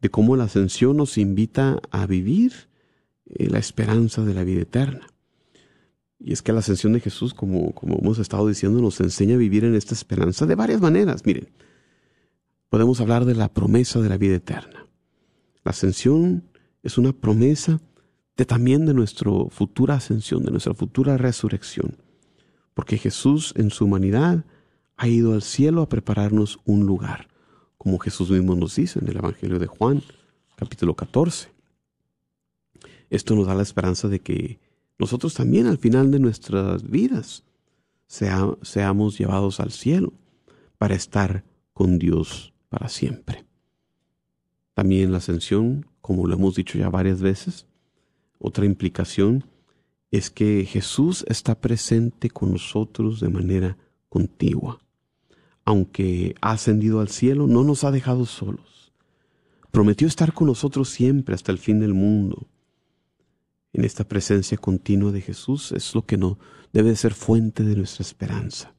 de cómo la ascensión nos invita a vivir eh, la esperanza de la vida eterna. Y es que la ascensión de Jesús, como, como hemos estado diciendo, nos enseña a vivir en esta esperanza de varias maneras. Miren, podemos hablar de la promesa de la vida eterna. La ascensión es una promesa de también de nuestra futura ascensión, de nuestra futura resurrección. Porque Jesús en su humanidad ha ido al cielo a prepararnos un lugar, como Jesús mismo nos dice en el Evangelio de Juan, capítulo 14. Esto nos da la esperanza de que nosotros también al final de nuestras vidas seamos llevados al cielo para estar con Dios para siempre. También la ascensión, como lo hemos dicho ya varias veces, otra implicación es que Jesús está presente con nosotros de manera contigua aunque ha ascendido al cielo, no nos ha dejado solos. Prometió estar con nosotros siempre hasta el fin del mundo. En esta presencia continua de Jesús es lo que no debe ser fuente de nuestra esperanza.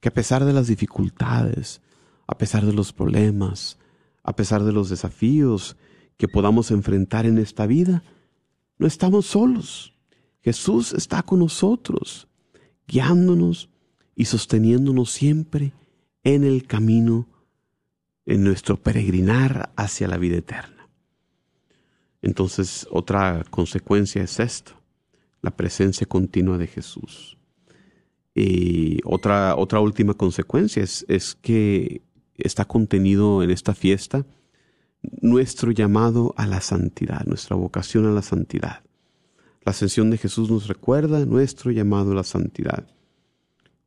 Que a pesar de las dificultades, a pesar de los problemas, a pesar de los desafíos que podamos enfrentar en esta vida, no estamos solos. Jesús está con nosotros, guiándonos y sosteniéndonos siempre en el camino, en nuestro peregrinar hacia la vida eterna. Entonces, otra consecuencia es esto, la presencia continua de Jesús. Y otra, otra última consecuencia es, es que está contenido en esta fiesta nuestro llamado a la santidad, nuestra vocación a la santidad. La ascensión de Jesús nos recuerda nuestro llamado a la santidad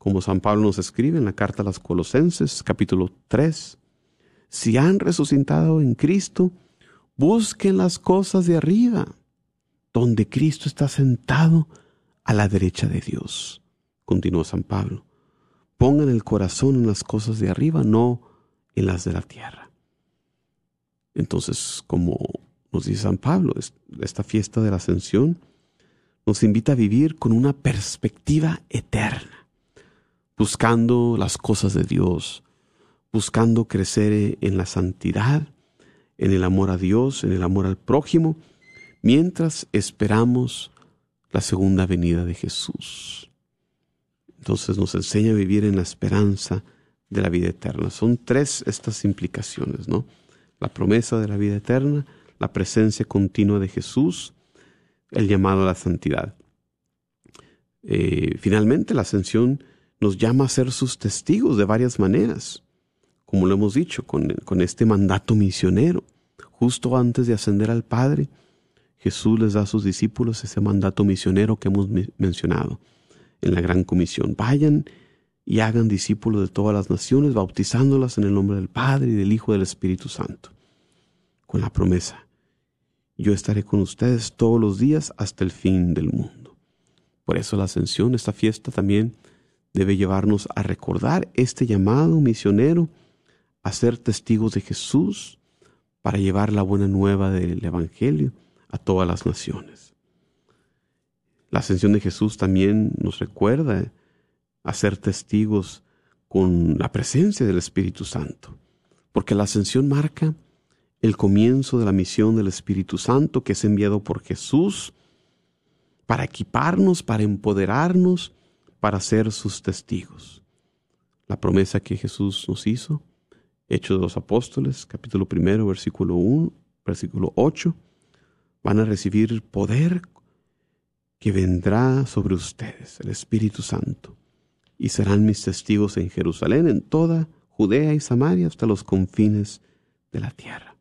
como San Pablo nos escribe en la carta a las Colosenses, capítulo 3, si han resucitado en Cristo, busquen las cosas de arriba, donde Cristo está sentado a la derecha de Dios. Continúa San Pablo. Pongan el corazón en las cosas de arriba, no en las de la tierra. Entonces, como nos dice San Pablo, esta fiesta de la ascensión nos invita a vivir con una perspectiva eterna buscando las cosas de Dios, buscando crecer en la santidad, en el amor a Dios, en el amor al prójimo, mientras esperamos la segunda venida de Jesús. Entonces nos enseña a vivir en la esperanza de la vida eterna. Son tres estas implicaciones, ¿no? La promesa de la vida eterna, la presencia continua de Jesús, el llamado a la santidad. Eh, finalmente, la ascensión nos llama a ser sus testigos de varias maneras, como lo hemos dicho, con, con este mandato misionero. Justo antes de ascender al Padre, Jesús les da a sus discípulos ese mandato misionero que hemos mencionado en la Gran Comisión. Vayan y hagan discípulos de todas las naciones, bautizándolas en el nombre del Padre y del Hijo y del Espíritu Santo, con la promesa, yo estaré con ustedes todos los días hasta el fin del mundo. Por eso la ascensión, esta fiesta también debe llevarnos a recordar este llamado misionero a ser testigos de Jesús para llevar la buena nueva del Evangelio a todas las naciones. La ascensión de Jesús también nos recuerda a ser testigos con la presencia del Espíritu Santo, porque la ascensión marca el comienzo de la misión del Espíritu Santo que es enviado por Jesús para equiparnos, para empoderarnos, para ser sus testigos. La promesa que Jesús nos hizo, Hechos de los Apóstoles, capítulo primero, versículo 1, versículo 8, van a recibir poder que vendrá sobre ustedes, el Espíritu Santo, y serán mis testigos en Jerusalén, en toda Judea y Samaria, hasta los confines de la tierra.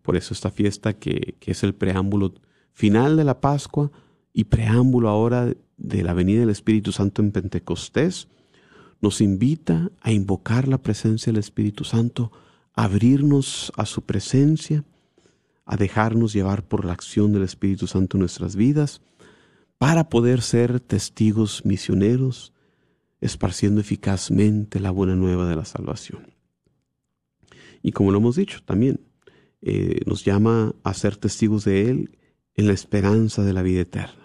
Por eso esta fiesta que, que es el preámbulo final de la Pascua y preámbulo ahora de la venida del Espíritu Santo en Pentecostés, nos invita a invocar la presencia del Espíritu Santo, a abrirnos a su presencia, a dejarnos llevar por la acción del Espíritu Santo en nuestras vidas, para poder ser testigos misioneros, esparciendo eficazmente la buena nueva de la salvación. Y como lo hemos dicho también, eh, nos llama a ser testigos de Él en la esperanza de la vida eterna.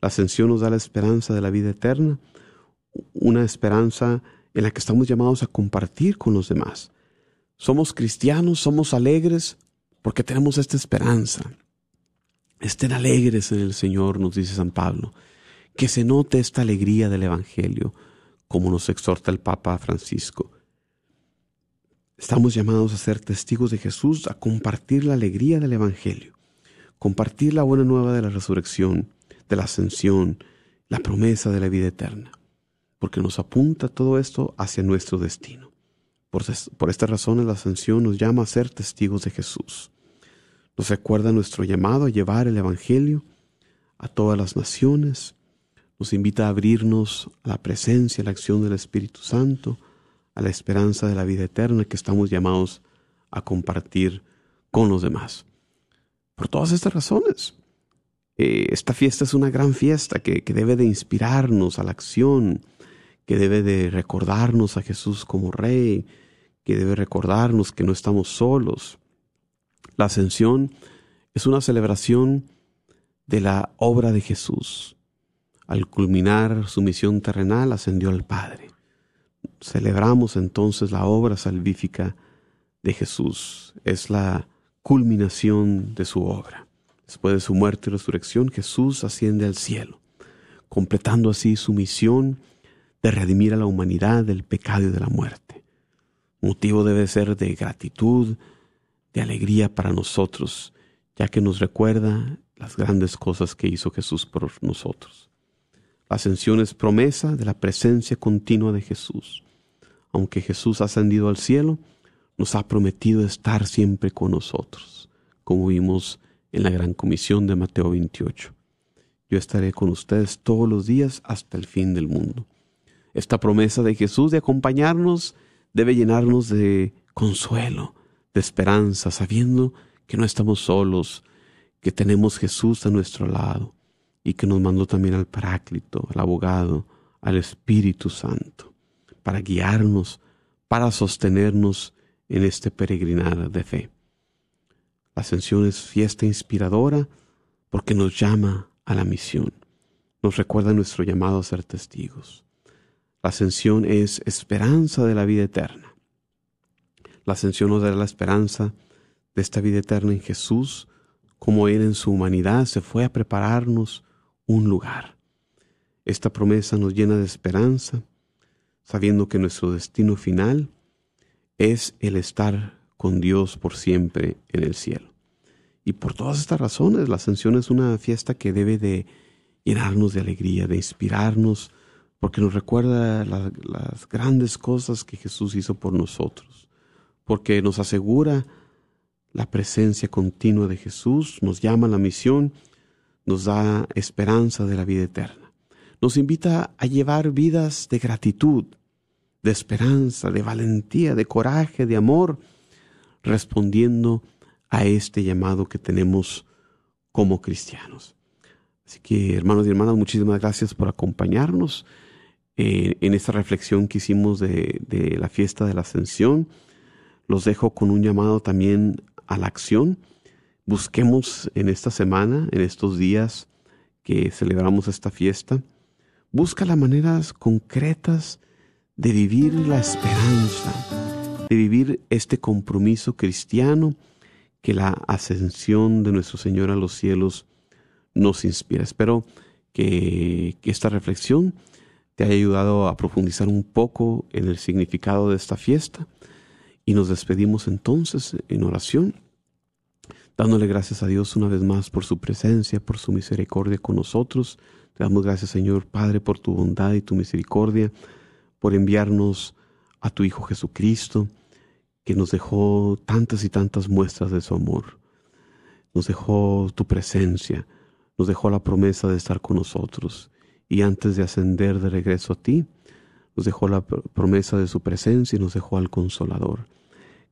La ascensión nos da la esperanza de la vida eterna, una esperanza en la que estamos llamados a compartir con los demás. Somos cristianos, somos alegres porque tenemos esta esperanza. Estén alegres en el Señor, nos dice San Pablo. Que se note esta alegría del Evangelio, como nos exhorta el Papa Francisco. Estamos llamados a ser testigos de Jesús, a compartir la alegría del Evangelio, compartir la buena nueva de la resurrección, de la ascensión, la promesa de la vida eterna porque nos apunta todo esto hacia nuestro destino. Por, por estas razones la ascensión nos llama a ser testigos de Jesús. Nos recuerda nuestro llamado a llevar el Evangelio a todas las naciones. Nos invita a abrirnos a la presencia, a la acción del Espíritu Santo, a la esperanza de la vida eterna que estamos llamados a compartir con los demás. Por todas estas razones, eh, esta fiesta es una gran fiesta que, que debe de inspirarnos a la acción, que debe de recordarnos a Jesús como Rey, que debe recordarnos que no estamos solos. La ascensión es una celebración de la obra de Jesús. Al culminar su misión terrenal, ascendió al Padre. Celebramos entonces la obra salvífica de Jesús. Es la culminación de su obra. Después de su muerte y resurrección, Jesús asciende al cielo, completando así su misión de redimir a la humanidad del pecado y de la muerte. Motivo debe ser de gratitud, de alegría para nosotros, ya que nos recuerda las grandes cosas que hizo Jesús por nosotros. La ascensión es promesa de la presencia continua de Jesús. Aunque Jesús ha ascendido al cielo, nos ha prometido estar siempre con nosotros, como vimos en la gran comisión de Mateo 28. Yo estaré con ustedes todos los días hasta el fin del mundo. Esta promesa de Jesús de acompañarnos debe llenarnos de consuelo, de esperanza, sabiendo que no estamos solos, que tenemos Jesús a nuestro lado y que nos mandó también al Paráclito, al abogado, al Espíritu Santo, para guiarnos, para sostenernos en este peregrinar de fe. Ascensión es fiesta inspiradora porque nos llama a la misión, nos recuerda nuestro llamado a ser testigos. La ascensión es esperanza de la vida eterna. La ascensión nos da la esperanza de esta vida eterna en Jesús, como Él en su humanidad se fue a prepararnos un lugar. Esta promesa nos llena de esperanza, sabiendo que nuestro destino final es el estar con Dios por siempre en el cielo. Y por todas estas razones, la ascensión es una fiesta que debe de llenarnos de alegría, de inspirarnos porque nos recuerda las grandes cosas que Jesús hizo por nosotros, porque nos asegura la presencia continua de Jesús, nos llama a la misión, nos da esperanza de la vida eterna. Nos invita a llevar vidas de gratitud, de esperanza, de valentía, de coraje, de amor, respondiendo a este llamado que tenemos como cristianos. Así que, hermanos y hermanas, muchísimas gracias por acompañarnos. En esta reflexión que hicimos de, de la fiesta de la ascensión. Los dejo con un llamado también a la acción. Busquemos en esta semana, en estos días que celebramos esta fiesta, busca las maneras concretas de vivir la esperanza, de vivir este compromiso cristiano que la ascensión de nuestro Señor a los cielos nos inspira. Espero que, que esta reflexión te haya ayudado a profundizar un poco en el significado de esta fiesta y nos despedimos entonces en oración, dándole gracias a Dios una vez más por su presencia, por su misericordia con nosotros. Te damos gracias Señor Padre por tu bondad y tu misericordia, por enviarnos a tu Hijo Jesucristo, que nos dejó tantas y tantas muestras de su amor. Nos dejó tu presencia, nos dejó la promesa de estar con nosotros. Y antes de ascender de regreso a ti, nos dejó la promesa de su presencia y nos dejó al consolador.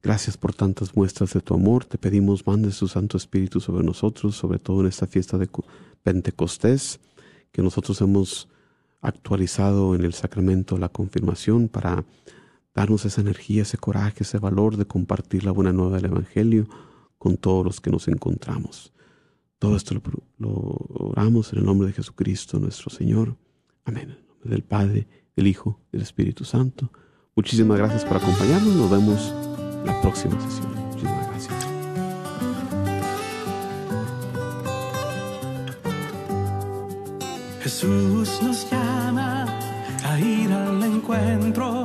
Gracias por tantas muestras de tu amor. Te pedimos, mande su Santo Espíritu sobre nosotros, sobre todo en esta fiesta de Pentecostés, que nosotros hemos actualizado en el sacramento la confirmación para darnos esa energía, ese coraje, ese valor de compartir la buena nueva del Evangelio con todos los que nos encontramos. Todo esto lo, oramos en el nombre de Jesucristo nuestro Señor. Amén. En nombre del Padre, del Hijo, del Espíritu Santo. Muchísimas gracias por acompañarnos. Nos vemos la próxima sesión. Muchísimas gracias. Jesús nos llama a ir al encuentro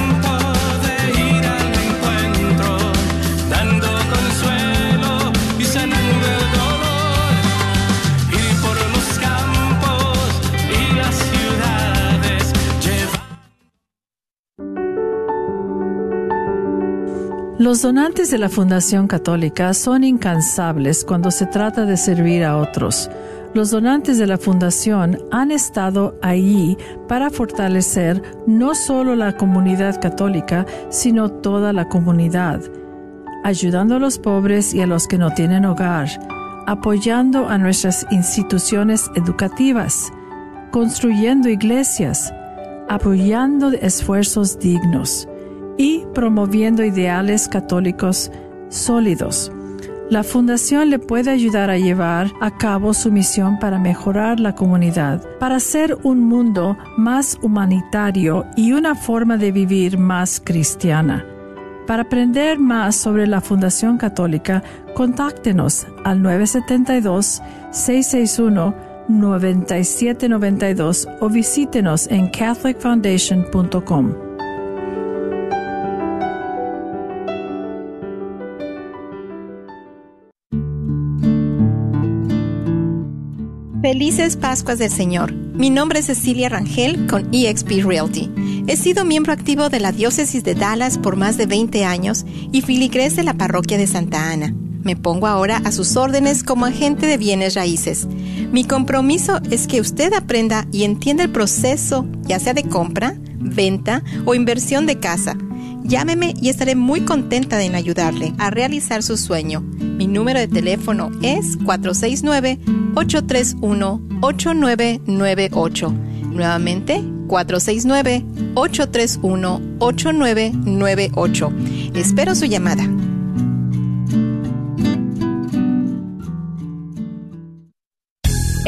Los donantes de la Fundación Católica son incansables cuando se trata de servir a otros. Los donantes de la Fundación han estado allí para fortalecer no solo la comunidad católica, sino toda la comunidad, ayudando a los pobres y a los que no tienen hogar, apoyando a nuestras instituciones educativas, construyendo iglesias, apoyando esfuerzos dignos y promoviendo ideales católicos sólidos. La Fundación le puede ayudar a llevar a cabo su misión para mejorar la comunidad, para hacer un mundo más humanitario y una forma de vivir más cristiana. Para aprender más sobre la Fundación Católica, contáctenos al 972-661-9792 o visítenos en catholicfoundation.com. Felices Pascuas del Señor. Mi nombre es Cecilia Rangel con eXp Realty. He sido miembro activo de la Diócesis de Dallas por más de 20 años y filigrés de la Parroquia de Santa Ana. Me pongo ahora a sus órdenes como agente de bienes raíces. Mi compromiso es que usted aprenda y entienda el proceso, ya sea de compra, venta o inversión de casa. Llámeme y estaré muy contenta en ayudarle a realizar su sueño. Mi número de teléfono es 469-831-8998. Nuevamente, 469-831-8998. Espero su llamada.